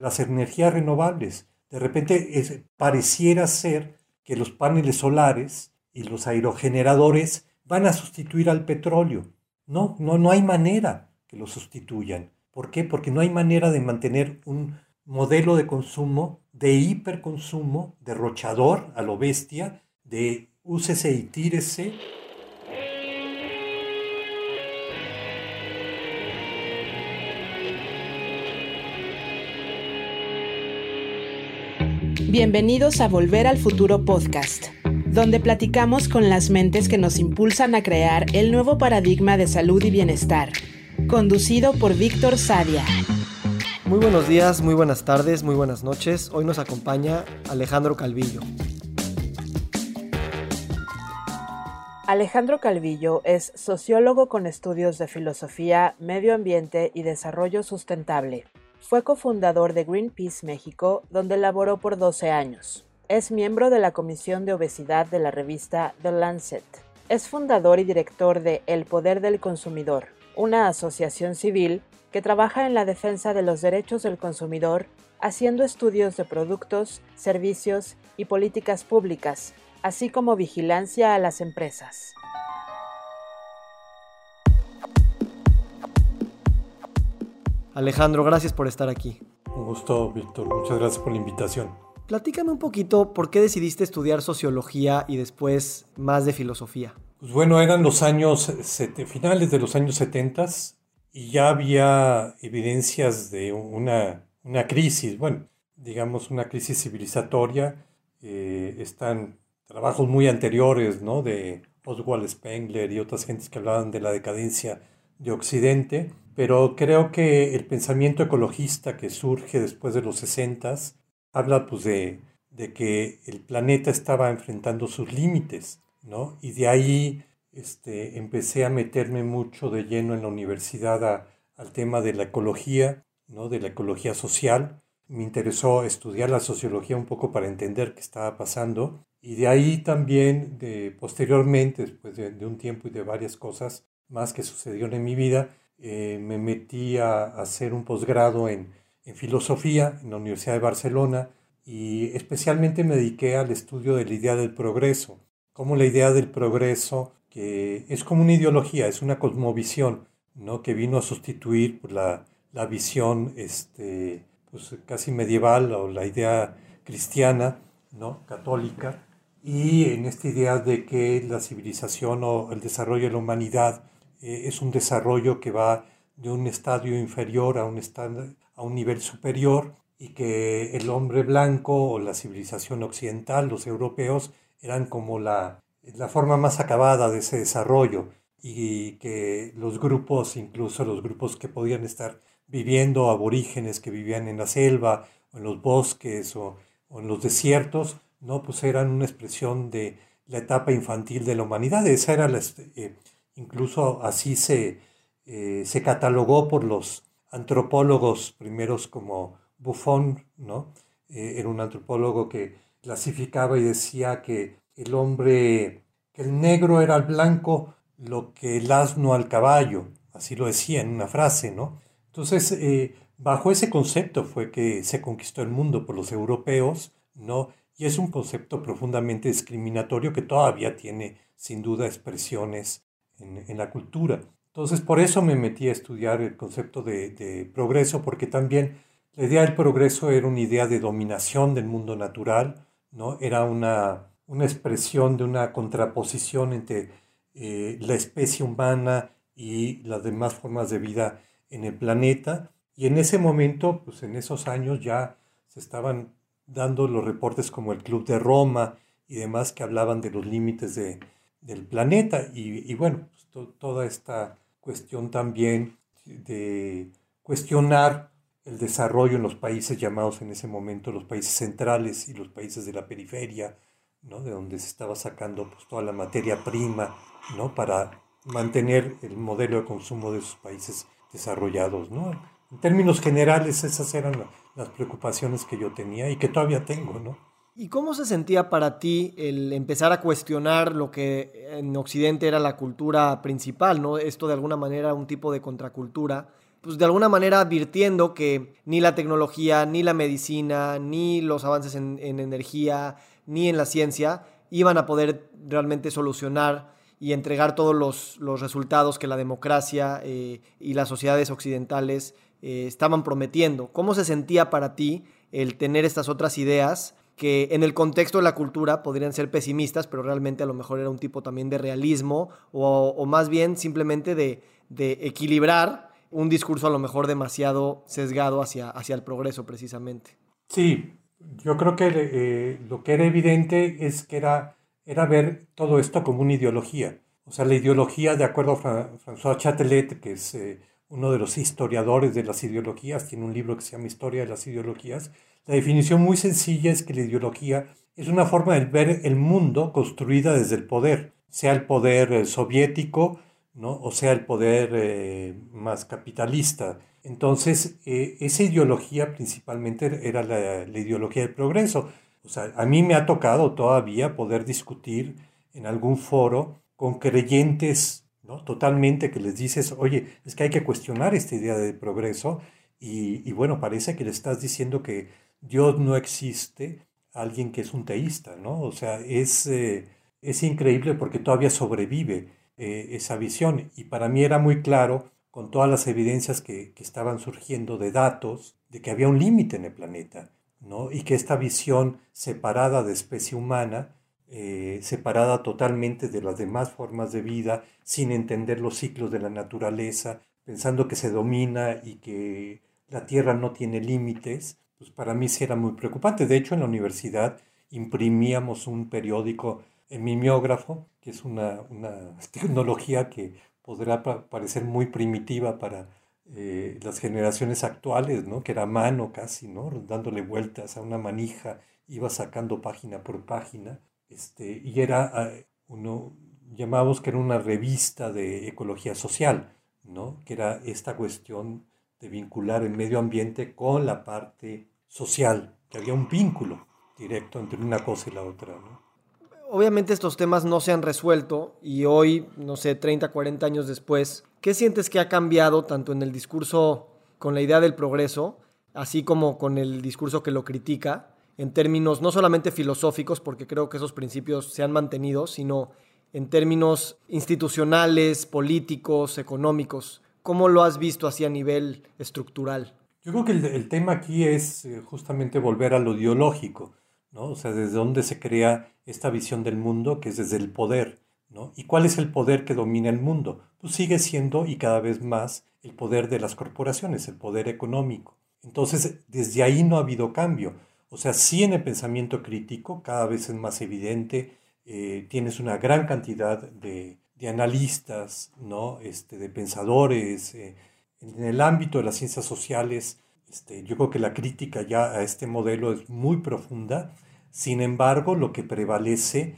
las energías renovables. De repente pareciera ser que los paneles solares y los aerogeneradores van a sustituir al petróleo. No, no, no hay manera que lo sustituyan. ¿Por qué? Porque no hay manera de mantener un modelo de consumo, de hiperconsumo, derrochador a lo bestia, de úsese y tírese. Bienvenidos a Volver al Futuro Podcast, donde platicamos con las mentes que nos impulsan a crear el nuevo paradigma de salud y bienestar, conducido por Víctor Sadia. Muy buenos días, muy buenas tardes, muy buenas noches. Hoy nos acompaña Alejandro Calvillo. Alejandro Calvillo es sociólogo con estudios de filosofía, medio ambiente y desarrollo sustentable. Fue cofundador de Greenpeace México, donde laboró por 12 años. Es miembro de la Comisión de Obesidad de la revista The Lancet. Es fundador y director de El Poder del Consumidor, una asociación civil que trabaja en la defensa de los derechos del consumidor, haciendo estudios de productos, servicios y políticas públicas, así como vigilancia a las empresas. Alejandro, gracias por estar aquí. Un gusto, Víctor. Muchas gracias por la invitación. Platícame un poquito por qué decidiste estudiar sociología y después más de filosofía. Pues bueno, eran los años, finales de los años 70 y ya había evidencias de una, una crisis, bueno, digamos una crisis civilizatoria. Eh, están trabajos muy anteriores, ¿no? De Oswald Spengler y otras gentes que hablaban de la decadencia de Occidente, pero creo que el pensamiento ecologista que surge después de los 60 habla pues de, de, que el planeta estaba enfrentando sus límites, ¿no? Y de ahí este, empecé a meterme mucho de lleno en la universidad al tema de la ecología, ¿no? De la ecología social. Me interesó estudiar la sociología un poco para entender qué estaba pasando. Y de ahí también, de, posteriormente, después de, de un tiempo y de varias cosas, más que sucedieron en mi vida, eh, me metí a, hacer un posgrado en, en, filosofía en la Universidad de Barcelona y especialmente me dediqué al estudio de la idea del progreso, como la idea del progreso, que es como una ideología, es una cosmovisión, ¿no? que vino a sustituir la, la visión este, pues, casi medieval o la idea cristiana, ¿no? católica, y en esta idea de que la civilización o el desarrollo de la humanidad eh, es un desarrollo que va de un estadio inferior a un, a un nivel superior y que el hombre blanco o la civilización occidental, los europeos, eran como la, la forma más acabada de ese desarrollo y que los grupos, incluso los grupos que podían estar viviendo, aborígenes que vivían en la selva o en los bosques o, en los desiertos, no pues eran una expresión de la etapa infantil de la humanidad. Esa era la, eh, incluso así se, eh, se catalogó por los antropólogos primeros como Buffon, ¿no? Eh, era un antropólogo que clasificaba y decía que el hombre, que el negro era al blanco lo que el asno al caballo, así lo decía en una frase, ¿no? Entonces, eh, bajo ese concepto fue que se conquistó el mundo por los europeos, ¿no? Y es un concepto profundamente discriminatorio que todavía tiene, sin duda, expresiones en, la cultura. Entonces, por eso me metí a estudiar el concepto de, progreso, porque también la idea del progreso era una idea de dominación del mundo natural, ¿no? Era una, una expresión de una contraposición entre eh, la especie humana y las demás formas de vida en el planeta. Y en ese momento, pues en esos años ya se estaban dando los reportes como el Club de Roma y demás que hablaban de los límites de, del planeta. Y, bueno, pues, toda esta cuestión también de cuestionar el desarrollo en los países llamados en ese momento los países centrales y los países de la periferia, ¿no? de donde se estaba sacando pues, toda la materia prima ¿no? para mantener el modelo de consumo de esos países desarrollados. ¿no? En términos generales, esas eran las preocupaciones que yo tenía y que todavía tengo. ¿no? ¿Y cómo se sentía para ti el empezar a cuestionar lo que en Occidente era la cultura principal, ¿no? Esto de alguna manera un tipo de contracultura, pues de alguna manera advirtiendo que ni la tecnología, ni la medicina, ni los avances en, energía, ni en la ciencia iban a poder realmente solucionar y entregar todos los, resultados que la democracia eh, y las sociedades occidentales eh, estaban prometiendo. ¿Cómo se sentía para ti el tener estas otras ideas que en el contexto de la cultura podrían ser pesimistas, pero realmente a lo mejor era un tipo también de realismo o, más bien simplemente de, equilibrar un discurso a lo mejor demasiado sesgado hacia, hacia el progreso precisamente. Sí, yo creo que eh, lo que era evidente es que era, era ver todo esto como una ideología. O sea, la ideología, de acuerdo a François Chatelet, que es eh, uno de los historiadores de las ideologías, tiene un libro que se llama Historia de las Ideologías, la definición muy sencilla es que la ideología es una forma de ver el mundo construida desde el poder, sea el poder eh, soviético ¿no? o sea el poder eh, más capitalista. Entonces, eh, esa ideología principalmente era la, la, ideología del progreso. O sea, a mí me ha tocado todavía poder discutir en algún foro con creyentes totalmente que les dices, oye, es que hay que cuestionar esta idea de progreso y, bueno, parece que le estás diciendo que Dios no existe, alguien que es un teísta, ¿no? O sea, es, eh, es increíble porque todavía sobrevive eh, esa visión. Y para mí era muy claro, con todas las evidencias que, estaban surgiendo de datos, de que había un límite en el planeta, ¿no? Y que esta visión separada de especie humana, eh, separada totalmente de las demás formas de vida, sin entender los ciclos de la naturaleza, pensando que se domina y que la Tierra no tiene límites, pues para mí sí era muy preocupante. De hecho, en la universidad imprimíamos un periódico en mimeógrafo, que es una, tecnología que podrá parecer muy primitiva para eh, las generaciones actuales, ¿no? que era mano casi, ¿no? dándole vueltas a una manija, iba sacando página por página, este, y era, eh, uno llamábamos que era una revista de ecología social, ¿no? que era esta cuestión de vincular el medio ambiente con la parte social, que había un vínculo directo entre una cosa y la otra. Obviamente estos temas no se han resuelto y hoy, no sé, 30, 40 años después, ¿qué sientes que ha cambiado tanto en el discurso con la idea del progreso, así como con el discurso que lo critica, en términos no solamente filosóficos, porque creo que esos principios se han mantenido, sino en términos institucionales, políticos, económicos? ¿Cómo lo has visto así a nivel estructural? Yo creo que el, tema aquí es eh, justamente volver a lo ideológico, ¿no? O sea, desde dónde se crea esta visión del mundo, que es desde el poder, ¿no? ¿Y cuál es el poder que domina el mundo? Pues sigue siendo y cada vez más el poder de las corporaciones, el poder económico. Entonces, desde ahí no ha habido cambio. O sea, sí en el pensamiento crítico, cada vez es más evidente, eh, tienes una gran cantidad de, analistas, ¿no? Este, de pensadores, eh, en el ámbito de las ciencias sociales, este, yo creo que la crítica ya a este modelo es muy profunda. Sin embargo, lo que prevalece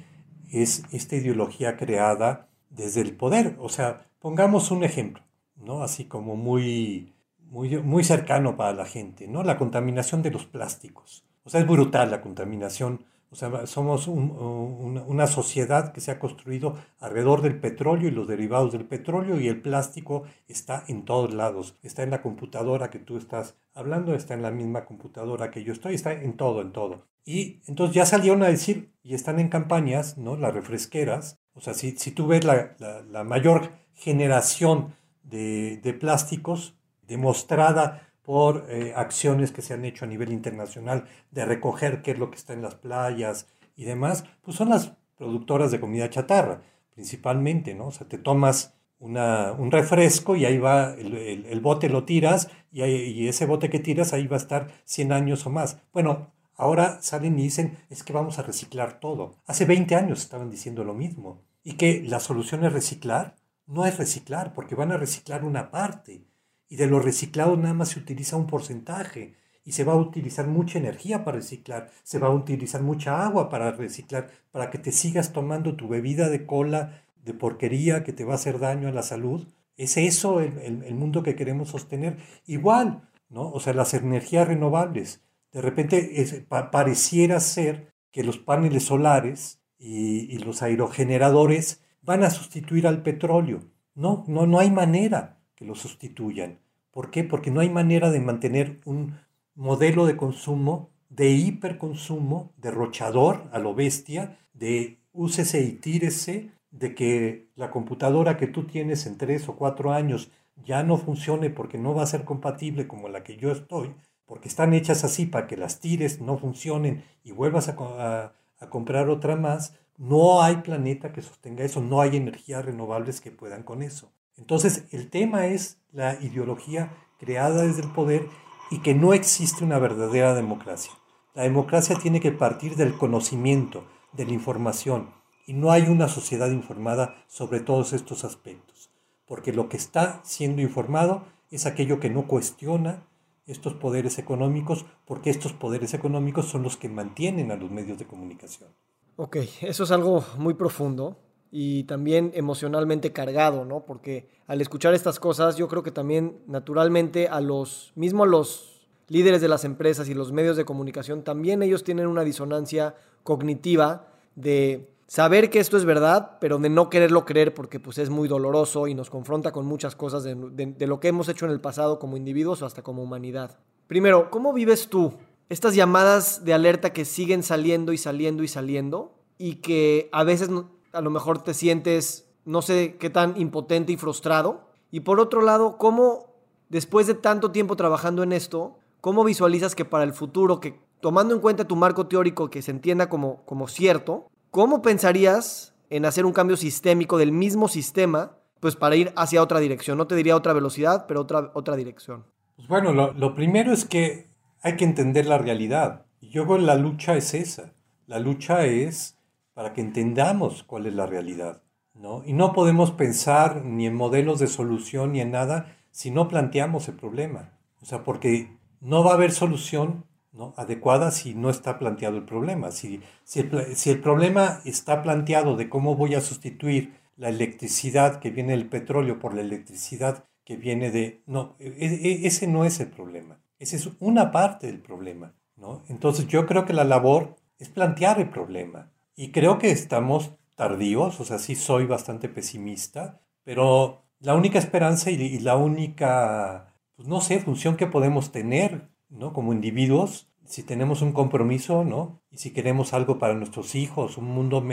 es esta ideología creada desde el poder. O sea, pongamos un ejemplo, ¿no? Así como muy, muy, muy cercano para la gente, ¿no? La contaminación de los plásticos. O sea, es brutal la contaminación o sea, somos una sociedad que se ha construido alrededor del petróleo y los derivados del petróleo y el plástico está en todos lados. Está en la computadora que tú estás hablando, está en la misma computadora que yo estoy, está en todo, en todo. Y entonces ya salieron a decir, y están en campañas, ¿no? Las refresqueras. O sea, si, si tú ves la, la, mayor generación de, de plásticos demostrada por eh, acciones que se han hecho a nivel internacional de recoger qué es lo que está en las playas y demás, pues son las productoras de comida chatarra, principalmente, ¿no? O sea, te tomas una, un refresco y ahí va, el, el, bote lo tiras y, y, ese bote que tiras ahí va a estar 100 años o más. Bueno, ahora salen y dicen, es que vamos a reciclar todo. Hace 20 años estaban diciendo lo mismo. Y que la solución es reciclar. No es reciclar, porque van a reciclar una parte y de lo reciclado nada más se utiliza un porcentaje y se va a utilizar mucha energía para reciclar, se va a utilizar mucha agua para reciclar, para que te sigas tomando tu bebida de cola de porquería que te va a hacer daño a la salud. ¿Es eso el, mundo que queremos sostener? Igual, ¿no? O sea, las energías renovables. De repente pareciera ser que los paneles solares y, y los aerogeneradores van a sustituir al petróleo. No, no, no hay manera que lo sustituyan ¿Por qué? Porque no hay manera de mantener un modelo de consumo, de hiperconsumo, derrochador a lo bestia, de úsese y tírese, de que la computadora que tú tienes en tres o cuatro años ya no funcione porque no va a ser compatible como la que yo estoy, porque están hechas así para que las tires, no funcionen y vuelvas a, a comprar otra más, no hay planeta que sostenga eso, no hay energías renovables que puedan con eso. Entonces, el tema es la ideología creada desde el poder y que no existe una verdadera democracia. La democracia tiene que partir del conocimiento, de la información, y no hay una sociedad informada sobre todos estos aspectos, porque lo que está siendo informado es aquello que no cuestiona estos poderes económicos, porque estos poderes económicos son los que mantienen a los medios de comunicación. Ok, eso es algo muy profundo y también emocionalmente cargado, ¿no? Porque al escuchar estas cosas, yo creo que también naturalmente a los, mismo a los líderes de las empresas y los medios de comunicación, también ellos tienen una disonancia cognitiva de saber que esto es verdad, pero de no quererlo creer porque pues es muy doloroso y nos confronta con muchas cosas de, de lo que hemos hecho en el pasado como individuos o hasta como humanidad. Primero, ¿cómo vives tú estas llamadas de alerta que siguen saliendo y saliendo y saliendo y que a veces a lo mejor te sientes no sé qué tan impotente y frustrado? Y por otro lado, ¿cómo después de tanto tiempo trabajando en esto, cómo visualizas que para el futuro, que tomando en cuenta tu marco teórico que se entienda como, como cierto, ¿cómo pensarías en hacer un cambio sistémico del mismo sistema, pues para ir hacia otra dirección? No te diría otra velocidad, pero otra, otra dirección. Pues bueno, lo, primero es que hay que entender la realidad. Yo creo la lucha es esa. La lucha es para que entendamos cuál es la realidad. ¿no? Y no podemos pensar ni en modelos de solución ni en nada si no planteamos el problema. O sea, porque no va a haber solución ¿no? adecuada si no está planteado el problema. Si, si, el, si el problema está planteado de cómo voy a sustituir la electricidad que viene del petróleo por la electricidad que viene de... No, e, e, ese no es el problema. Esa es una parte del problema. ¿no? Entonces yo creo que la labor es plantear el problema. Y creo que estamos tardíos, o sea, sí soy bastante pesimista, pero la única esperanza y, la única, pues no sé, función que podemos tener, ¿no? Como individuos, si tenemos un compromiso, ¿no? Y si queremos algo para nuestros hijos, un mundo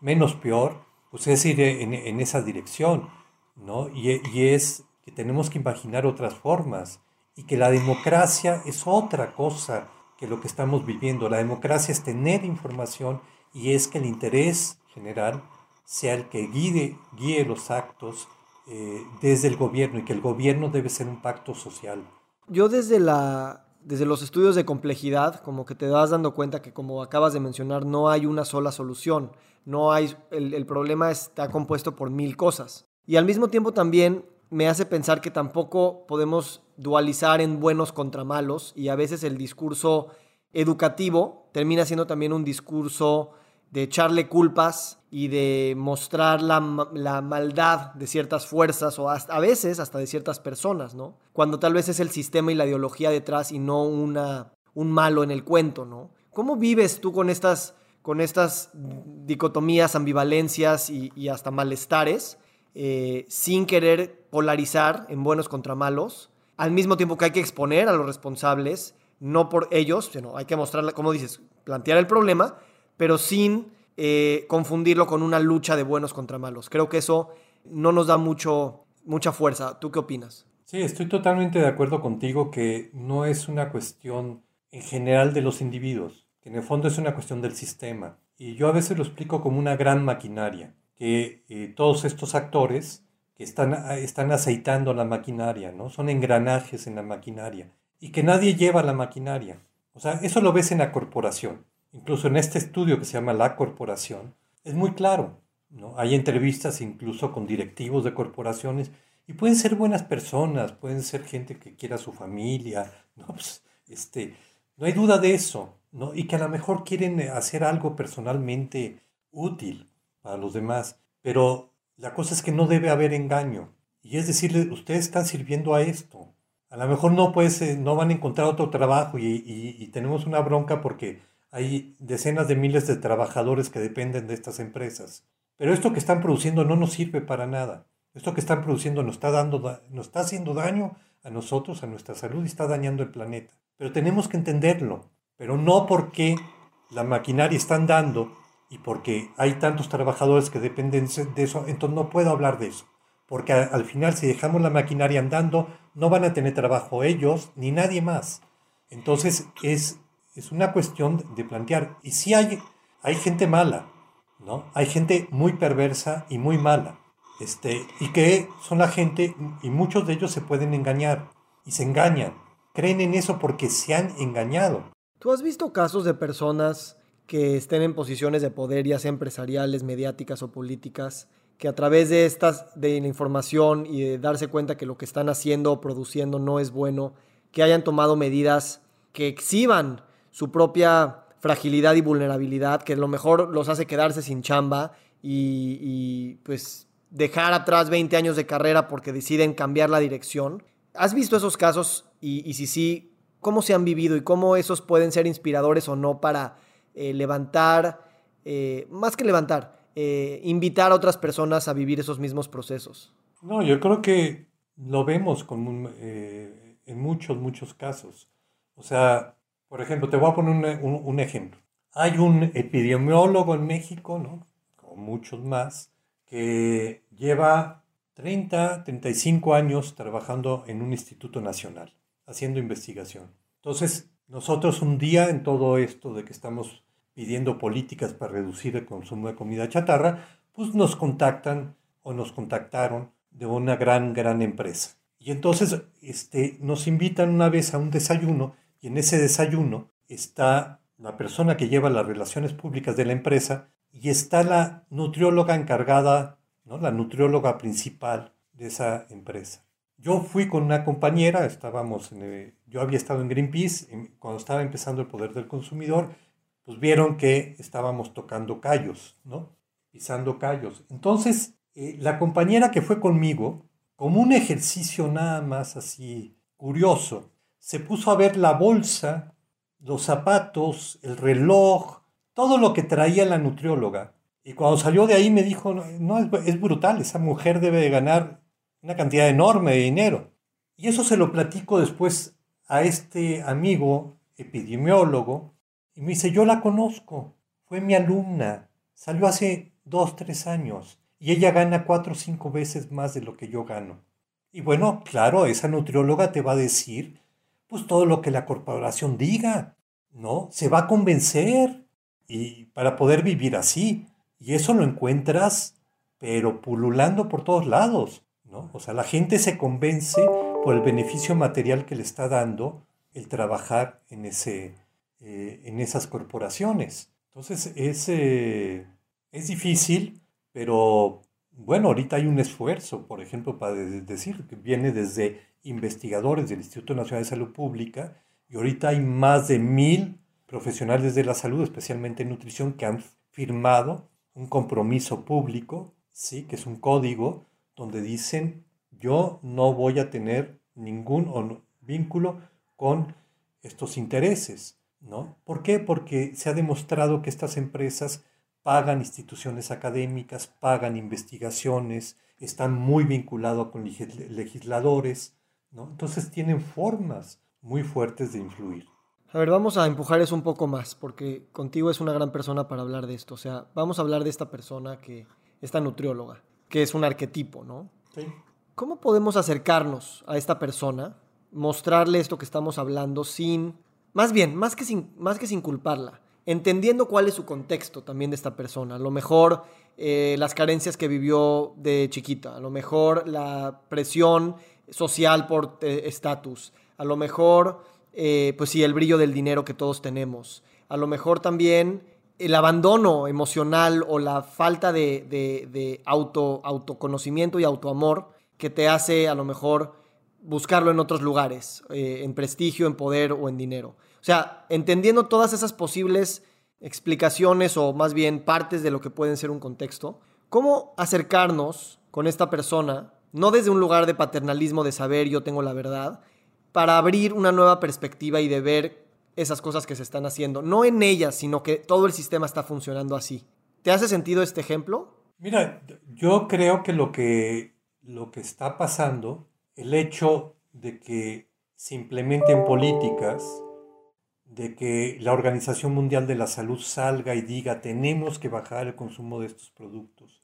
menos peor, pues es ir en, en esa dirección, ¿no? Y, y, es que tenemos que imaginar otras formas y que la democracia es otra cosa que lo que estamos viviendo. La democracia es tener información y es que el interés general sea el que guíe, guíe los actos eh, desde el gobierno y que el gobierno debe ser un pacto social. Yo desde, la, desde los estudios de complejidad, como que te das dando cuenta que como acabas de mencionar, no hay una sola solución. No hay, el, el problema está compuesto por mil cosas. Y al mismo tiempo también me hace pensar que tampoco podemos dualizar en buenos contra malos y a veces el discurso educativo termina siendo también un discurso de echarle culpas y de mostrar la, maldad de ciertas fuerzas o hasta, a veces hasta de ciertas personas, ¿no? Cuando tal vez es el sistema y la ideología detrás y no una, un malo en el cuento, ¿no? ¿Cómo vives tú con estas, con estas dicotomías, ambivalencias y, y hasta malestares eh, sin querer polarizar en buenos contra malos, al mismo tiempo que hay que exponer a los responsables, no por ellos, sino hay que mostrar, como dices, plantear el problema, pero sin eh, confundirlo con una lucha de buenos contra malos. Creo que eso no nos da mucho, mucha fuerza. ¿Tú qué opinas? Sí, estoy totalmente de acuerdo contigo que no es una cuestión en general de los individuos, que en el fondo es una cuestión del sistema. Y yo a veces lo explico como una gran maquinaria que eh, todos estos actores que están, están aceitando la maquinaria, ¿no? Son engranajes en la maquinaria y que nadie lleva la maquinaria. O sea, eso lo ves en la corporación. Incluso en este estudio que se llama La Corporación, es muy claro, ¿no? Hay entrevistas incluso con directivos de corporaciones y pueden ser buenas personas, pueden ser gente que quiera su familia, ¿no? Pues, este, no hay duda de eso, ¿no? Y que a lo mejor quieren hacer algo personalmente útil para los demás. Pero la cosa es que no debe haber engaño. Y es decirle, ustedes están sirviendo a esto. A lo mejor no, pues, no van a encontrar otro trabajo y, y, tenemos una bronca porque hay decenas de miles de trabajadores que dependen de estas empresas. Pero esto que están produciendo no nos sirve para nada. Esto que están produciendo nos está, dando, nos está haciendo daño a nosotros, a nuestra salud y está dañando el planeta. Pero tenemos que entenderlo, pero no porque la maquinaria está andando y porque hay tantos trabajadores que dependen de eso, entonces no puedo hablar de eso. Porque al final si dejamos la maquinaria andando, no van a tener trabajo ellos ni nadie más. Entonces es, es una cuestión de plantear. Y si hay, hay gente mala, ¿no? Hay gente muy perversa y muy mala. Este, y que son la gente, y muchos de ellos se pueden engañar, y se engañan. Creen en eso porque se han engañado. ¿Tú has visto casos de personas que estén en posiciones de poder, ya sea empresariales, mediáticas o políticas, que a través de estas, de la información y de darse cuenta que lo que están haciendo o produciendo no es bueno, que hayan tomado medidas que exhiban su propia fragilidad y vulnerabilidad, que a lo mejor los hace quedarse sin chamba y, pues dejar atrás 20 años de carrera porque deciden cambiar la dirección. ¿Has visto esos casos y, y si sí, cómo se han vivido y cómo esos pueden ser inspiradores o no para eh, levantar, eh, más que levantar, eh, invitar a otras personas a vivir esos mismos procesos? No, yo creo que lo vemos con, en muchos, muchos casos. O sea, por ejemplo, te voy a poner un, un, ejemplo. Hay un epidemiólogo en México, ¿no? Muchos más, que lleva 30, 35 años trabajando en un instituto nacional, haciendo investigación. Entonces, nosotros un día en todo esto de que estamos pidiendo políticas para reducir el consumo de comida chatarra, pues nos contactan o nos contactaron de una gran, gran empresa. Y entonces este, nos invitan una vez a un desayuno y en ese desayuno está la persona que lleva las relaciones públicas de la empresa y está la nutrióloga encargada, ¿no? la nutrióloga principal de esa empresa. Yo fui con una compañera, estábamos en yo había estado en Greenpeace, cuando estaba empezando el poder del consumidor, pues vieron que estábamos tocando callos, ¿no? Pisando callos. Entonces, eh, la compañera que fue conmigo, como un ejercicio nada más así curioso, se puso a ver la bolsa, los zapatos, el reloj, todo lo que traía la nutrióloga. Y cuando salió de ahí me dijo, no, es, brutal, esa mujer debe de ganar una cantidad enorme de dinero. Y eso se lo platico después a este amigo epidemiólogo y me dice, yo la conozco, fue mi alumna, salió hace dos, tres años y ella gana cuatro o cinco veces más de lo que yo gano. Y bueno, claro, esa nutrióloga te va a decir, pues todo lo que la corporación diga, ¿no? Se va a convencer y para poder vivir así. Y eso lo encuentras, pero pululando por todos lados, ¿no? O sea, la gente se convence por el beneficio material que le está dando el trabajar en, ese, eh, en esas corporaciones. Entonces, es, eh, es difícil, pero bueno, ahorita hay un esfuerzo, por ejemplo, para decir que viene desde investigadores del Instituto Nacional de Salud Pública, y ahorita hay más de mil profesionales de la salud, especialmente en nutrición, que han firmado un compromiso público, ¿sí? que es un código donde dicen yo no voy a tener ningún vínculo con estos intereses. ¿no? ¿Por qué? Porque se ha demostrado que estas empresas pagan instituciones académicas, pagan investigaciones, están muy vinculados con legisladores, ¿no? entonces tienen formas muy fuertes de influir. A ver, vamos a empujar eso un poco más, porque contigo es una gran persona para hablar de esto. O sea, vamos a hablar de esta persona que, esta nutrióloga, que es un arquetipo, ¿no? Sí. ¿Cómo podemos acercarnos a esta persona, mostrarle esto que estamos hablando sin, más bien, más que sin, más que sin culparla, entendiendo cuál es su contexto también de esta persona? A lo mejor eh, las carencias que vivió de chiquita, a lo mejor la presión social por eh, estatus, a lo mejor eh, pues sí, el brillo del dinero que todos tenemos. A lo mejor también el abandono emocional o la falta de, auto, autoconocimiento y autoamor que te hace a lo mejor buscarlo en otros lugares, eh, en prestigio, en poder o en dinero. O sea, entendiendo todas esas posibles explicaciones o más bien partes de lo que pueden ser un contexto, ¿cómo acercarnos con esta persona, no desde un lugar de paternalismo de saber yo tengo la verdad, para abrir una nueva perspectiva y de ver esas cosas que se están haciendo. No en ellas, sino que todo el sistema está funcionando así. ¿Te hace sentido este ejemplo? Mira, yo creo que lo que, lo que está pasando, el hecho de que se implementen políticas, de que la Organización Mundial de la Salud salga y diga tenemos que bajar el consumo de estos productos,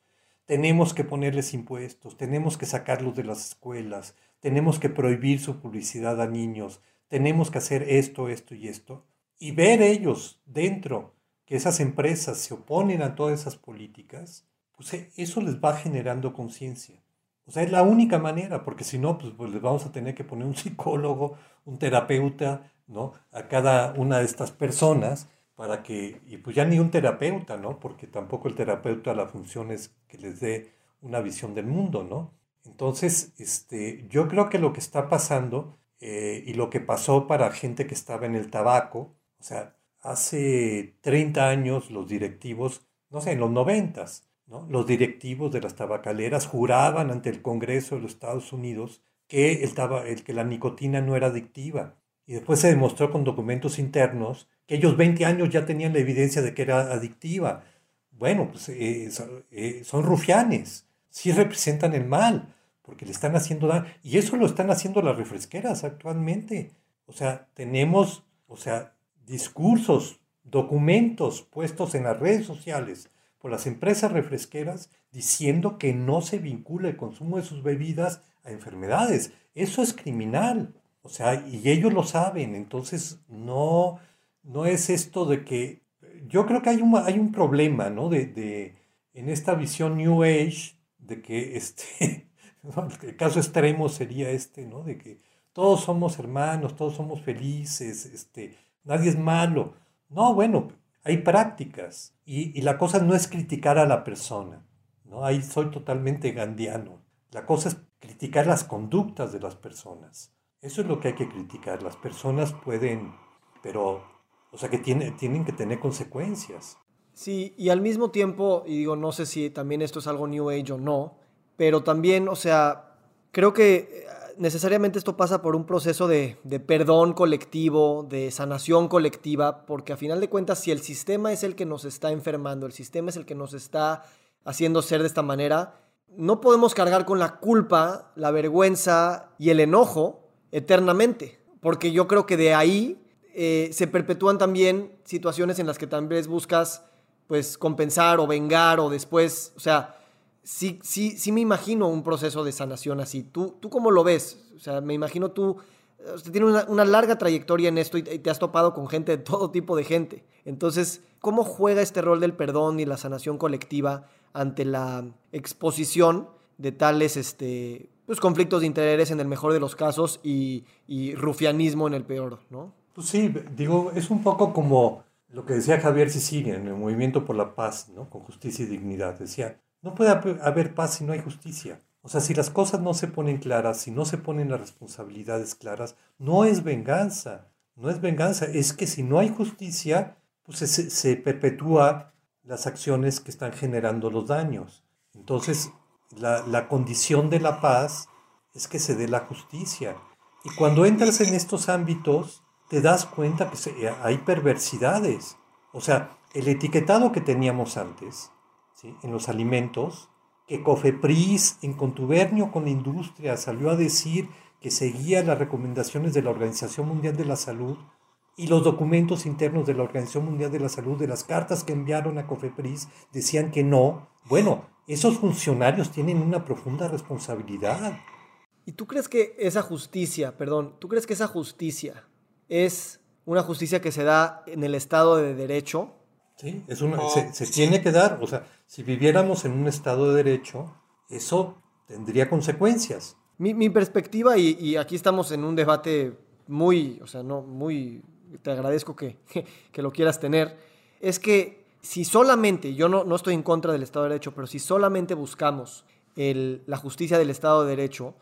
tenemos que ponerles impuestos, tenemos que sacarlos de las escuelas, tenemos que prohibir su publicidad a niños, tenemos que hacer esto, esto y esto, y ver ellos dentro que esas empresas se oponen a todas esas políticas, pues eh, eso les va generando conciencia. O sea, es la única manera, porque si no, pues, pues, les vamos a tener que poner un psicólogo, un terapeuta, ¿no? A cada una de estas personas para que, y pues ya ni un terapeuta, ¿no? Porque tampoco el terapeuta la función es que les dé una visión del mundo, ¿no? Entonces, este, yo creo que lo que está pasando eh, y lo que pasó para gente que estaba en el tabaco, o sea, hace 30 años los directivos, no sé, en los 90, ¿no? los directivos de las tabacaleras juraban ante el Congreso de los Estados Unidos que, el, el que la nicotina no era adictiva. Y después se demostró con documentos internos que ellos 20 años ya tenían la evidencia de que era adictiva. Bueno, pues eh, eh, son rufianes, sí representan el mal, porque le están haciendo daño. Y eso lo están haciendo las refresqueras actualmente. O sea, tenemos, o sea, discursos, documentos puestos en las redes sociales por las empresas refresqueras diciendo que no se vincula el consumo de sus bebidas a enfermedades. Eso es criminal. O sea, y ellos lo saben. Entonces, no, no es esto de que... Yo creo que hay un, hay un problema, ¿no? De, de, en esta visión New Age, de que este, el caso extremo sería este, ¿no? De que todos somos hermanos, todos somos felices, este, nadie es malo. No, bueno, hay prácticas y, la cosa no es criticar a la persona, ¿no? Ahí soy totalmente gandiano. La cosa es criticar las conductas de las personas. Eso es lo que hay que criticar. Las personas pueden, pero, o sea, que tiene, tienen que tener consecuencias. Sí, y al mismo tiempo, y digo, no sé si también esto es algo New Age o no, pero también, o sea, creo que necesariamente esto pasa por un proceso de, perdón colectivo, de sanación colectiva, porque a final de cuentas, si el sistema es el que nos está enfermando, el sistema es el que nos está haciendo ser de esta manera, no podemos cargar con la culpa, la vergüenza y el enojo eternamente, porque yo creo que de ahí eh, se perpetúan también situaciones en las que tal vez buscas pues compensar o vengar o después, o sea, sí, sí, sí me imagino un proceso de sanación así. ¿Tú, tú cómo lo ves? O sea, me imagino tú, usted tiene una, larga trayectoria en esto y te, has topado con gente de todo tipo de gente. Entonces, ¿cómo juega este rol del perdón y la sanación colectiva ante la exposición de tales este, pues, conflictos de interés en el mejor de los casos y, rufianismo en el peor, ¿no? Pues sí, digo, es un poco como lo que decía Javier Sicilia en el Movimiento por la Paz, ¿no? Con justicia y dignidad. Decía, no puede haber paz si no hay justicia. O sea, si las cosas no se ponen claras, si no se ponen las responsabilidades claras, no es venganza. No es venganza. Es que si no hay justicia, pues se, se perpetúa las acciones que están generando los daños. Entonces, la, la condición de la paz es que se dé la justicia. Y cuando entras en estos ámbitos, te das cuenta que hay perversidades. O sea, el etiquetado que teníamos antes, en los alimentos, que Cofepris, en contubernio con la industria, salió a decir que seguía las recomendaciones de la Organización Mundial de la Salud y los documentos internos de la Organización Mundial de la Salud, de las cartas que enviaron a Cofepris, decían que no. Bueno, esos funcionarios tienen una profunda responsabilidad. ¿Y tú crees que esa justicia, perdón, tú crees que esa justicia es una justicia que se da en el Estado de Derecho. Sí, es una, se, tiene que dar, o sea, si viviéramos en un Estado de Derecho, eso tendría consecuencias. Mi, perspectiva, y, aquí estamos en un debate muy, o sea, no, muy, te agradezco que, que, lo quieras tener, es que si solamente, yo no, no estoy en contra del Estado de Derecho, pero si solamente buscamos la justicia del Estado de Derecho,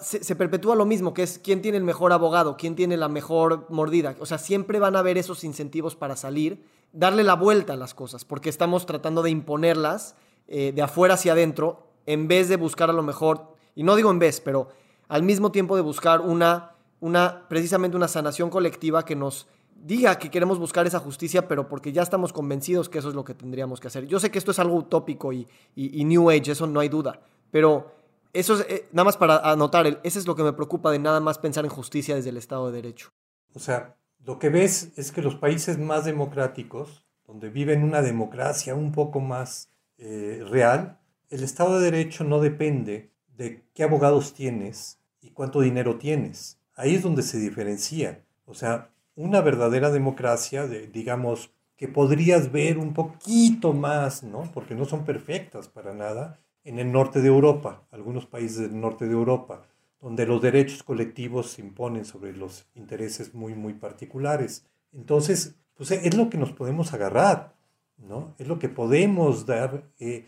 se, se, perpetúa lo mismo, que es quién tiene el mejor abogado, quién tiene la mejor mordida. O sea, siempre van a haber esos incentivos para salir darle la vuelta a las cosas, porque estamos tratando de imponerlas eh, de afuera hacia adentro, en vez de buscar a lo mejor, y no digo en vez, pero al mismo tiempo de buscar una, una precisamente una sanación colectiva que nos diga que queremos buscar esa justicia, pero porque ya estamos convencidos que eso es lo que tendríamos que hacer. Yo sé que esto es algo utópico y, y New Age, eso no hay duda, pero eso es, eh, nada más para anotar, eso es lo que me preocupa de nada más pensar en justicia desde el Estado de Derecho. O sea, lo que ves es que los países más democráticos, donde viven una democracia un poco más eh, real, el Estado de Derecho no depende de qué abogados tienes y cuánto dinero tienes. Ahí es donde se diferencia. O sea, una verdadera democracia, de, digamos, que podrías ver un poquito más, ¿no? Porque no son perfectas para nada, en el norte de Europa, algunos países del norte de Europa, donde los derechos colectivos se imponen sobre los intereses muy, muy particulares. Entonces, pues es lo que nos podemos agarrar, ¿no? Es lo que podemos dar. Eh,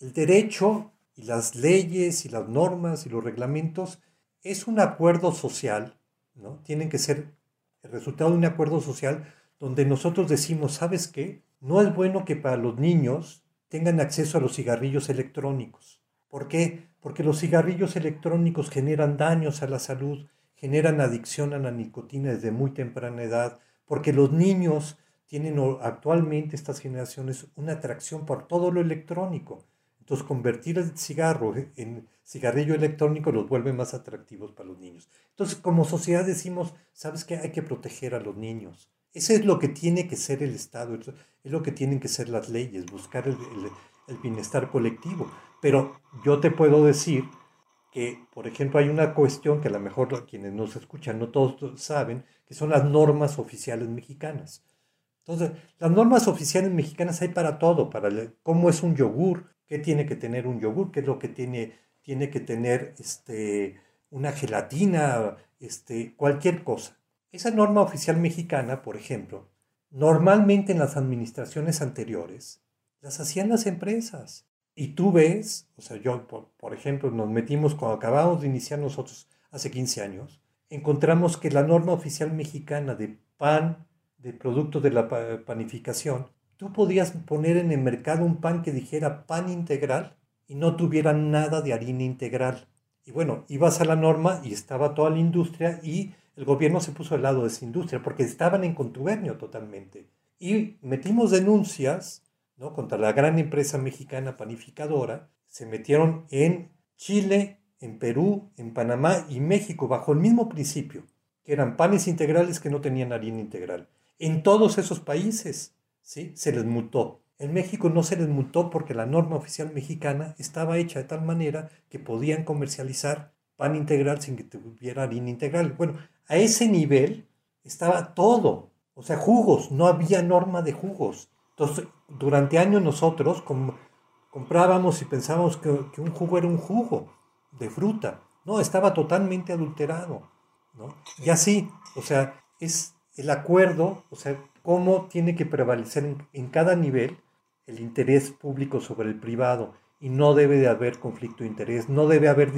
el derecho y las leyes y las normas y los reglamentos es un acuerdo social, ¿no? Tienen que ser resultado de un acuerdo social donde nosotros decimos, ¿sabes qué? No es bueno que para los niños tengan acceso a los cigarrillos electrónicos. ¿Por qué? Porque los cigarrillos electrónicos generan daños a la salud, generan adicción a la nicotina desde muy temprana edad, porque los niños tienen actualmente estas generaciones una atracción por todo lo electrónico. Entonces, convertir el cigarro en cigarrillo electrónico los vuelve más atractivos para los niños. Entonces, como sociedad decimos, ¿sabes qué? Hay que proteger a los niños. Ese es lo que tiene que ser el Estado, es lo que tienen que ser las leyes, buscar el, el bienestar colectivo. Pero yo te puedo decir que, por ejemplo, hay una cuestión que a lo mejor quienes nos escuchan no todos saben, que son las normas oficiales mexicanas. Entonces, las normas oficiales mexicanas hay para todo, para cómo es un yogur, qué tiene que tener un yogur, qué es lo que tiene, tiene que tener este, una gelatina, este, cualquier cosa. Esa norma oficial mexicana, por ejemplo, normalmente en las administraciones anteriores, las hacían las empresas. Y tú ves, o sea, yo, por, ejemplo, nos metimos cuando acabamos de iniciar nosotros hace 15 años, encontramos que la norma oficial mexicana de pan, de productos de la panificación, tú podías poner en el mercado un pan que dijera pan integral y no tuviera nada de harina integral. Y bueno, ibas a la norma y estaba toda la industria y el gobierno se puso al lado de esa industria porque estaban en contubernio totalmente. Y metimos denuncias ¿no? contra la gran empresa mexicana panificadora. Se metieron en Chile, en Perú, en Panamá y México bajo el mismo principio, que eran panes integrales que no tenían harina integral. En todos esos países ¿sí? se les mutó. En México no se les mutó porque la norma oficial mexicana estaba hecha de tal manera que podían comercializar pan integral sin que tuviera harina integral. Bueno, a ese nivel estaba todo. O sea, jugos, no había norma de jugos. Entonces, durante años nosotros comprábamos y pensábamos que, que, un jugo era un jugo de fruta. No, estaba totalmente adulterado. ¿no? Y así, o sea, es el acuerdo, o sea, cómo tiene que prevalecer en, cada nivel el interés público sobre el privado y no debe de haber conflicto de interés, no debe haber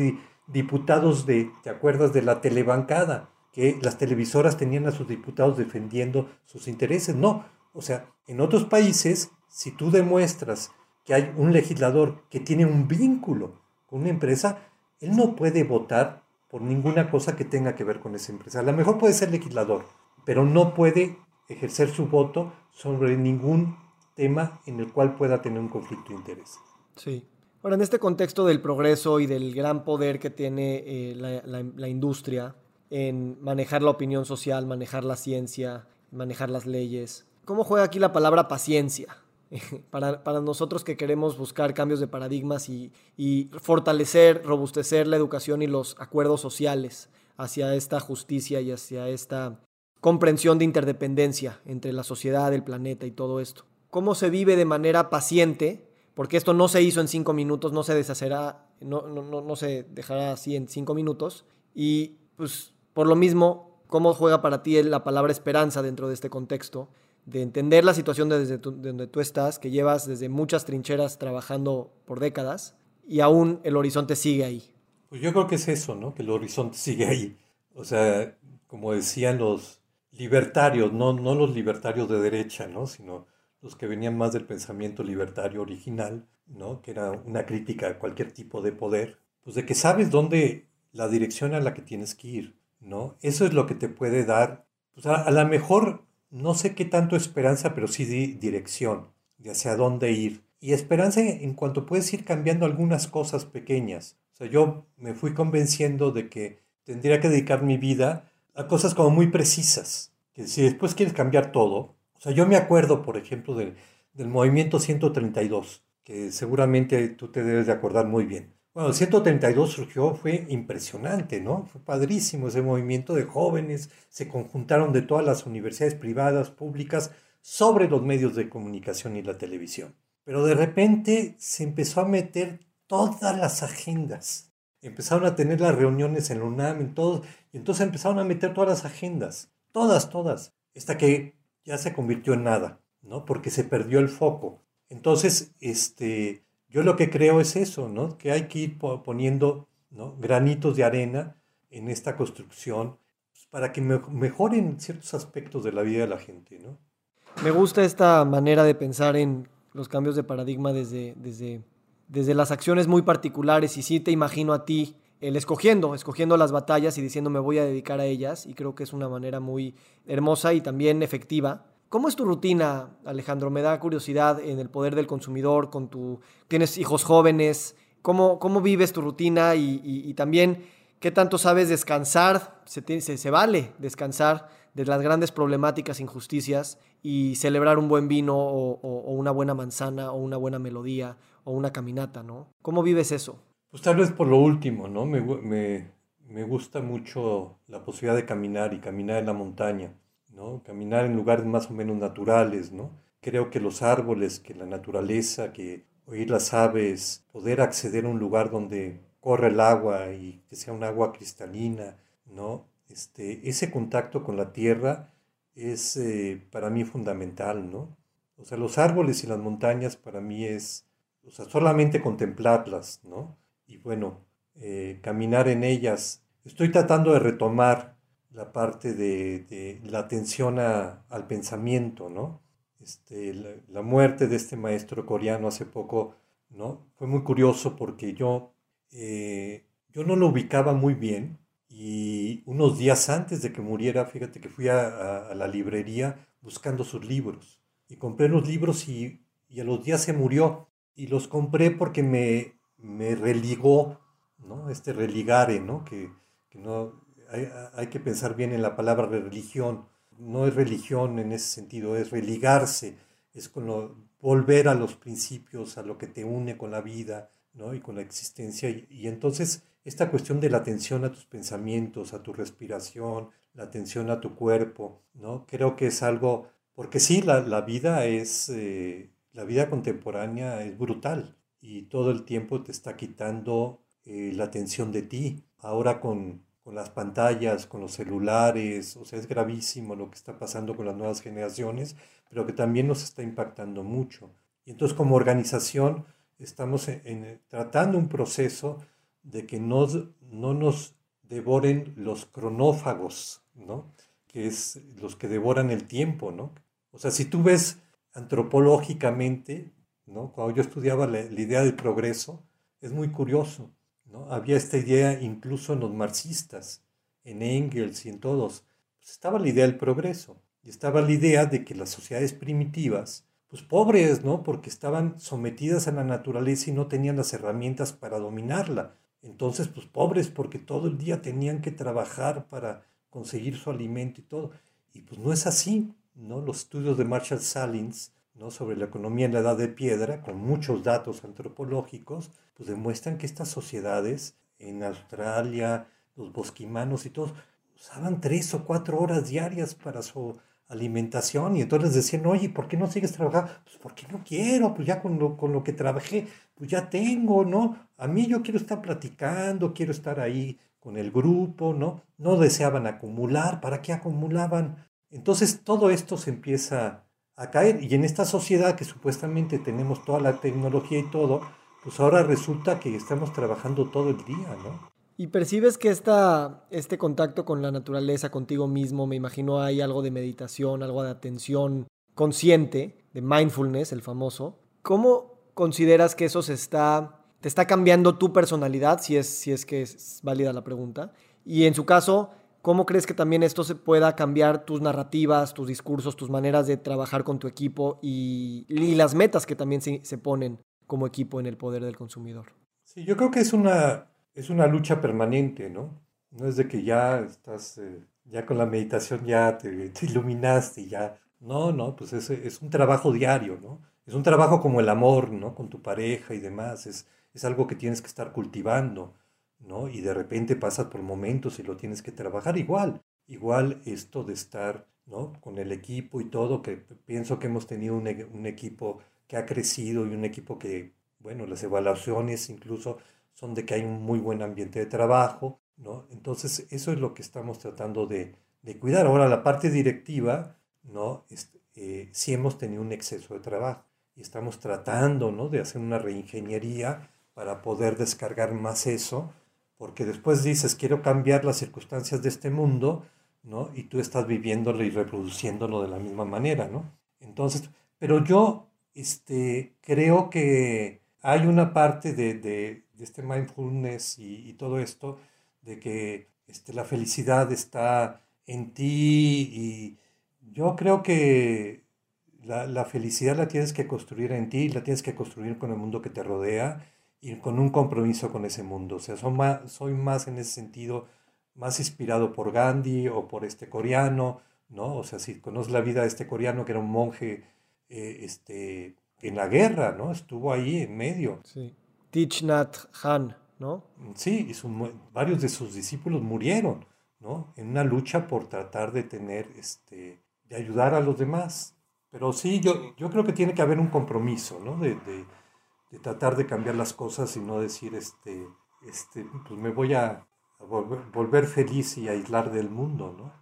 diputados de, ¿te acuerdas de la telebancada? Que las televisoras tenían a sus diputados defendiendo sus intereses. No, o sea, en otros países, si tú demuestras que hay un legislador que tiene un vínculo con una empresa, él no puede votar por ninguna cosa que tenga que ver con esa empresa. A lo mejor puede ser legislador, pero no puede ejercer su voto sobre ningún tema en el cual pueda tener un conflicto de interés. Sí. Ahora, en este contexto del progreso y del gran poder que tiene eh, la, industria en manejar la opinión social, manejar la ciencia, manejar las leyes, ¿cómo juega aquí la palabra paciencia? para, nosotros que queremos buscar cambios de paradigmas y, y fortalecer, robustecer la educación y los acuerdos sociales hacia esta justicia y hacia esta comprensión de interdependencia entre la sociedad, el planeta y todo esto. ¿Cómo se vive de manera paciente? Porque esto no se hizo en cinco minutos, no se deshacerá, no, no, no, se dejará así en cinco minutos. Y pues por lo mismo, ¿cómo juega para ti la palabra esperanza dentro de este contexto? De entender la situación desde donde tú estás, que llevas desde muchas trincheras trabajando por décadas y aún el horizonte sigue ahí. Pues yo creo que es eso, ¿no? Que el horizonte sigue ahí. O sea, como decían los, libertarios, no, no los libertarios de derecha, ¿no? sino los que venían más del pensamiento libertario original, ¿no? que era una crítica a cualquier tipo de poder, pues de que sabes dónde la dirección a la que tienes que ir, ¿no? Eso es lo que te puede dar, pues a, a lo mejor, no sé qué tanto esperanza, pero sí dirección de hacia dónde ir. Y esperanza en cuanto puedes ir cambiando algunas cosas pequeñas. O sea, yo me fui convenciendo de que tendría que dedicar mi vida a cosas como muy precisas. Que si después quieres cambiar todo, o sea, yo me acuerdo, por ejemplo, del, del movimiento 132, que seguramente tú te debes de acordar muy bien. Bueno, el 132 surgió, fue impresionante, ¿no? Fue padrísimo ese movimiento de jóvenes, se conjuntaron de todas las universidades privadas, públicas, sobre los medios de comunicación y la televisión. Pero de repente se empezó a meter todas las agendas. Empezaron a tener las reuniones en la UNAM, en todos, y entonces empezaron a meter todas las agendas, todas, todas, hasta que ya se convirtió en nada, ¿no? Porque se perdió el foco. Entonces, este, yo lo que creo es eso, ¿no? Que hay que ir poniendo ¿no? granitos de arena en esta construcción pues, para que mejoren ciertos aspectos de la vida de la gente, ¿no? Me gusta esta manera de pensar en los cambios de paradigma desde, desde, desde las acciones muy particulares y sí te imagino a ti el escogiendo, escogiendo las batallas y diciendo me voy a dedicar a ellas y creo que es una manera muy hermosa y también efectiva. ¿Cómo es tu rutina, Alejandro? Me da curiosidad en el poder del consumidor, con tu, tienes hijos jóvenes, ¿cómo, cómo vives tu rutina y, también qué tanto sabes descansar? Se, se, vale descansar de las grandes problemáticas, injusticias y celebrar un buen vino o, una buena manzana o una buena melodía o una caminata, ¿no? ¿Cómo vives eso? Pues tal vez por lo último, ¿no? Me, me, me gusta mucho la posibilidad de caminar y caminar en la montaña, ¿no? Caminar en lugares más o menos naturales, ¿no? Creo que los árboles, que la naturaleza, que oír las aves, poder acceder a un lugar donde corre el agua y que sea un agua cristalina, ¿no? Este, ese contacto con la tierra es eh, para mí fundamental, ¿no? O sea, los árboles y las montañas para mí es, o sea, solamente contemplarlas, ¿no? Y bueno, eh, caminar en ellas. Estoy tratando de retomar la parte de, la atención al pensamiento, ¿no? Este, la, muerte de este maestro coreano hace poco, ¿no? Fue muy curioso porque yo, eh, yo no lo ubicaba muy bien, y unos días antes de que muriera, fíjate que fui a, la librería buscando sus libros. Y compré los libros y, a los días se murió. Y los compré porque me, me religó, ¿no? Este religare, ¿no? Que, no hay, que pensar bien en la palabra religión. No es religión en ese sentido, es religarse, es con volver a los principios, a lo que te une con la vida, ¿no? Y con la existencia. y entonces esta cuestión de la atención a tus pensamientos, a tu respiración, la atención a tu cuerpo, ¿no? Creo que es algo, porque sí, la, vida es, eh, la vida contemporánea es brutal y todo el tiempo te está quitando eh, la atención de ti. Ahora con, con las pantallas, con los celulares, o sea, es gravísimo lo que está pasando con las nuevas generaciones, pero que también nos está impactando mucho. Y entonces como organización estamos en, tratando un proceso de que no, no nos devoren los cronófagos, ¿no? que es los que devoran el tiempo. ¿no? O sea, si tú ves antropológicamente, ¿no? cuando yo estudiaba la, idea del progreso, es muy curioso. ¿no? Había esta idea incluso en los marxistas, en Engels y en todos. Pues estaba la idea del progreso y estaba la idea de que las sociedades primitivas pues pobres, ¿no? Porque estaban sometidas a la naturaleza y no tenían las herramientas para dominarla. Entonces, pues pobres, porque todo el día tenían que trabajar para conseguir su alimento y todo. Y pues no es así, ¿no? Los estudios de Marshall Salins, ¿no? Sobre la economía en la edad de piedra, con muchos datos antropológicos, pues demuestran que estas sociedades en Australia, los bosquimanos y todos, usaban tres o cuatro horas diarias para su alimentación y entonces decían, oye, ¿por qué no sigues trabajando? Pues porque no quiero, pues ya con lo, con lo que trabajé, pues ya tengo, ¿no? A mí yo quiero estar platicando, quiero estar ahí con el grupo, ¿no? No deseaban acumular, ¿para qué acumulaban? Entonces todo esto se empieza a caer y en esta sociedad que supuestamente tenemos toda la tecnología y todo, pues ahora resulta que estamos trabajando todo el día, ¿no? Y percibes que esta, este contacto con la naturaleza, contigo mismo, me imagino hay algo de meditación, algo de atención consciente, de mindfulness, el famoso. ¿Cómo consideras que eso se está, te está cambiando tu personalidad, si es, si es que es válida la pregunta? Y en su caso, ¿cómo crees que también esto se pueda cambiar tus narrativas, tus discursos, tus maneras de trabajar con tu equipo y, las metas que también se, se ponen como equipo en el poder del consumidor? Sí, yo creo que es una es una lucha permanente, ¿no? No es de que ya estás, eh, ya con la meditación ya te, iluminaste y ya. No, no, pues es, es, un trabajo diario, ¿no? Es un trabajo como el amor, ¿no? Con tu pareja y demás. Es, es algo que tienes que estar cultivando, ¿no? Y de repente pasas por momentos y lo tienes que trabajar igual. Igual esto de estar, ¿no? Con el equipo y todo, que pienso que hemos tenido un, un equipo que ha crecido y un equipo que, bueno, las evaluaciones incluso son de que hay un muy buen ambiente de trabajo, ¿no? Entonces, eso es lo que estamos tratando de, de cuidar. Ahora, la parte directiva, ¿no? Eh, sí hemos tenido un exceso de trabajo y estamos tratando, ¿no? De hacer una reingeniería para poder descargar más eso, porque después dices, quiero cambiar las circunstancias de este mundo, ¿no? Y tú estás viviéndolo y reproduciéndolo de la misma manera, ¿no? Entonces, pero yo este, creo que hay una parte de, de, este mindfulness y, todo esto, de que este, la felicidad está en ti y yo creo que la, la, felicidad la tienes que construir en ti, la tienes que construir con el mundo que te rodea y con un compromiso con ese mundo. O sea, soy más, soy más en ese sentido, más inspirado por Gandhi o por este coreano, ¿no? O sea, si conoces la vida de este coreano que era un monje eh, este, en la guerra, ¿no? Estuvo ahí en medio. Sí. Thich Nhat Han, ¿no? Sí, y varios de sus discípulos murieron, ¿no? En una lucha por tratar de tener, este, de ayudar a los demás. Pero sí, yo, yo creo que tiene que haber un compromiso, ¿no? De, de, de tratar de cambiar las cosas y no decir, este, este, pues me voy a, volver, feliz y aislar del mundo, ¿no?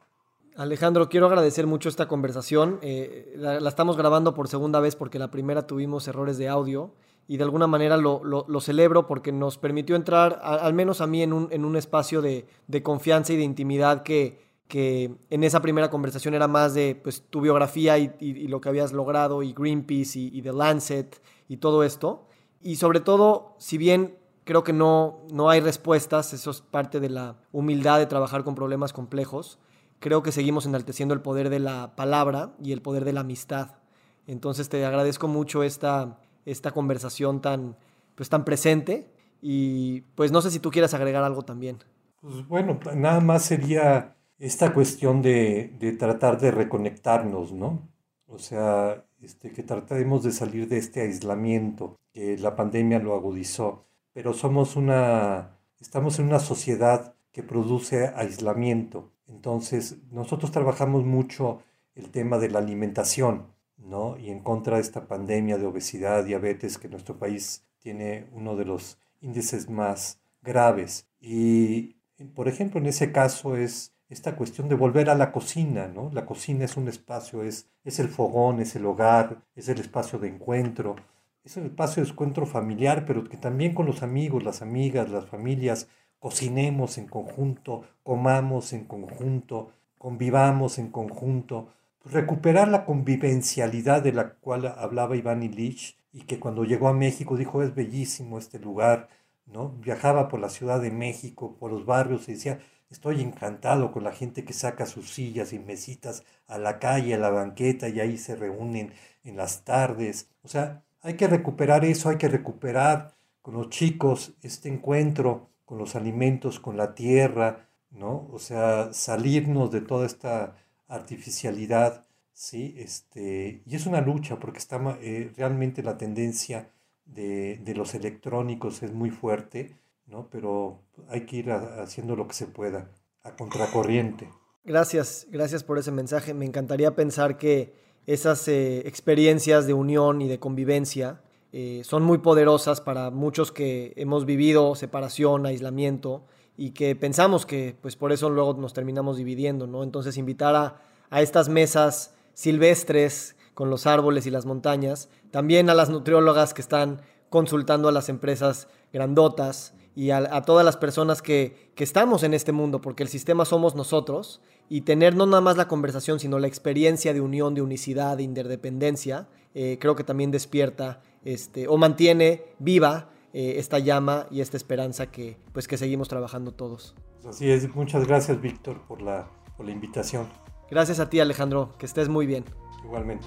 Alejandro, quiero agradecer mucho esta conversación. Eh, la, estamos grabando por segunda vez porque la primera tuvimos errores de audio y de alguna manera lo, celebro porque nos permitió entrar, al menos a mí, en un, en un espacio de, confianza y de intimidad que, que en esa primera conversación era más de pues, tu biografía y, lo que habías logrado y Greenpeace y, The Lancet y todo esto. Y sobre todo, si bien creo que no, no hay respuestas, eso es parte de la humildad de trabajar con problemas complejos creo que seguimos enalteciendo el poder de la palabra y el poder de la amistad. Entonces te agradezco mucho esta, esta conversación tan, pues, tan presente y pues no sé si tú quieras agregar algo también. Pues bueno, nada más sería esta cuestión de, de tratar de reconectarnos, ¿no? O sea, este, que tratemos de salir de este aislamiento, que la pandemia lo agudizó, pero somos una, estamos en una sociedad que produce aislamiento entonces, nosotros trabajamos mucho el tema de la alimentación, ¿no? Y en contra de esta pandemia de obesidad, diabetes, que nuestro país tiene uno de los índices más graves. Y, por ejemplo, en ese caso es esta cuestión de volver a la cocina, ¿no? La cocina es un espacio, es, es el fogón, es el hogar, es el espacio de encuentro, es el espacio de encuentro familiar, pero que también con los amigos, las amigas, las familias, cocinemos en conjunto, comamos en conjunto, convivamos en conjunto, pues recuperar la convivencialidad de la cual hablaba Iván Illich y que cuando llegó a México dijo es bellísimo este lugar, ¿no? Viajaba por la Ciudad de México, por los barrios y decía, estoy encantado con la gente que saca sus sillas y mesitas a la calle, a la banqueta y ahí se reúnen en las tardes. O sea, hay que recuperar eso, hay que recuperar con los chicos este encuentro con los alimentos, con la tierra, ¿no? O sea, salirnos de toda esta artificialidad, ¿sí? Este, y es una lucha porque está, eh, realmente la tendencia de, de, los electrónicos es muy fuerte, ¿no? Pero hay que ir haciendo lo que se pueda, a contracorriente. Gracias, gracias por ese mensaje. Me encantaría pensar que esas eh, experiencias de unión y de convivencia eh, son muy poderosas para muchos que hemos vivido separación, aislamiento y que pensamos que pues por eso luego nos terminamos dividiendo, ¿no? Entonces invitar a, a estas mesas silvestres con los árboles y las montañas, también a las nutriólogas que están consultando a las empresas grandotas y a, todas las personas que, que, estamos en este mundo, porque el sistema somos nosotros, y tener no nada más la conversación, sino la experiencia de unión, de unicidad, de interdependencia, eh, creo que también despierta este, o mantiene viva eh, esta llama y esta esperanza que, pues, que seguimos trabajando todos. Así es, muchas gracias Víctor por la, por la invitación. Gracias a ti Alejandro, que estés muy bien. Igualmente.